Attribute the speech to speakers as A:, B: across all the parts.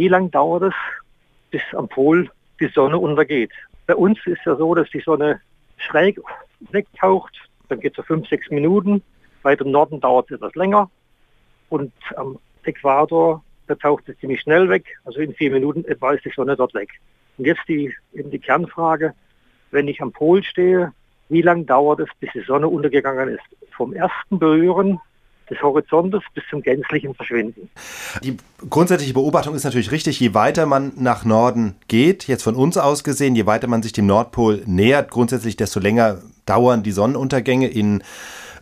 A: wie lange dauert es, bis am Pol die Sonne untergeht. Bei uns ist ja so, dass die Sonne schräg wegtaucht, dann geht es so fünf, sechs Minuten. Weiter im Norden dauert es etwas länger. Und am Äquator, da taucht es ziemlich schnell weg. Also in vier Minuten etwa ist die Sonne dort weg. Und jetzt die, eben die Kernfrage, wenn ich am Pol stehe, wie lange dauert es, bis die Sonne untergegangen ist? Vom ersten Berühren des Horizontes bis zum gänzlichen Verschwinden.
B: Die grundsätzliche Beobachtung ist natürlich richtig, je weiter man nach Norden geht, jetzt von uns aus gesehen, je weiter man sich dem Nordpol nähert, grundsätzlich desto länger dauern die Sonnenuntergänge in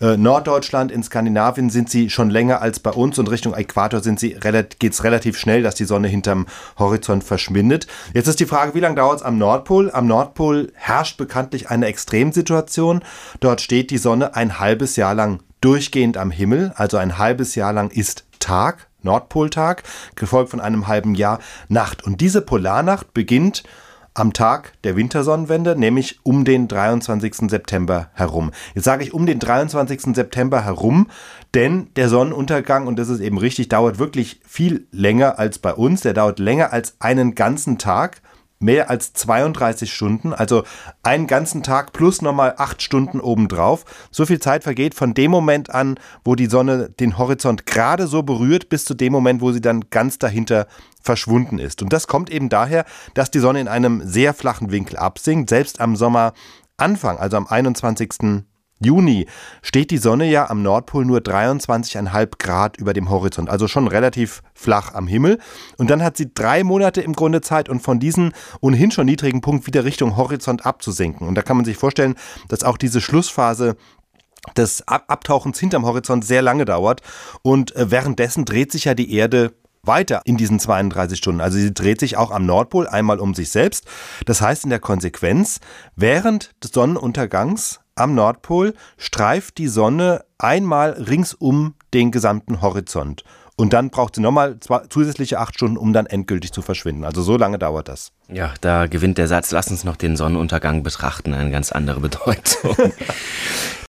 B: äh, Norddeutschland, in Skandinavien sind sie schon länger als bei uns und Richtung Äquator geht es relativ schnell, dass die Sonne hinterm Horizont verschwindet. Jetzt ist die Frage, wie lange dauert es am Nordpol? Am Nordpol herrscht bekanntlich eine Extremsituation. Dort steht die Sonne ein halbes Jahr lang durchgehend am Himmel, also ein halbes Jahr lang ist Tag, Nordpoltag, gefolgt von einem halben Jahr Nacht. Und diese Polarnacht beginnt am Tag der Wintersonnenwende, nämlich um den 23. September herum. Jetzt sage ich um den 23. September herum, denn der Sonnenuntergang, und das ist eben richtig, dauert wirklich viel länger als bei uns. Der dauert länger als einen ganzen Tag mehr als 32 Stunden, also einen ganzen Tag plus nochmal acht Stunden obendrauf. So viel Zeit vergeht von dem Moment an, wo die Sonne den Horizont gerade so berührt, bis zu dem Moment, wo sie dann ganz dahinter verschwunden ist. Und das kommt eben daher, dass die Sonne in einem sehr flachen Winkel absinkt, selbst am Sommeranfang, also am 21. Juni steht die Sonne ja am Nordpol nur 23,5 Grad über dem Horizont, also schon relativ flach am Himmel. Und dann hat sie drei Monate im Grunde Zeit und von diesem ohnehin schon niedrigen Punkt wieder Richtung Horizont abzusenken. Und da kann man sich vorstellen, dass auch diese Schlussphase des Abtauchens hinterm Horizont sehr lange dauert. Und äh, währenddessen dreht sich ja die Erde weiter in diesen 32 Stunden. Also sie dreht sich auch am Nordpol einmal um sich selbst. Das heißt in der Konsequenz, während des Sonnenuntergangs am Nordpol streift die Sonne einmal rings um den gesamten Horizont. Und dann braucht sie nochmal zusätzliche acht Stunden, um dann endgültig zu verschwinden. Also so lange dauert das.
C: Ja, da gewinnt der Satz, lass uns noch den Sonnenuntergang betrachten, eine ganz andere Bedeutung.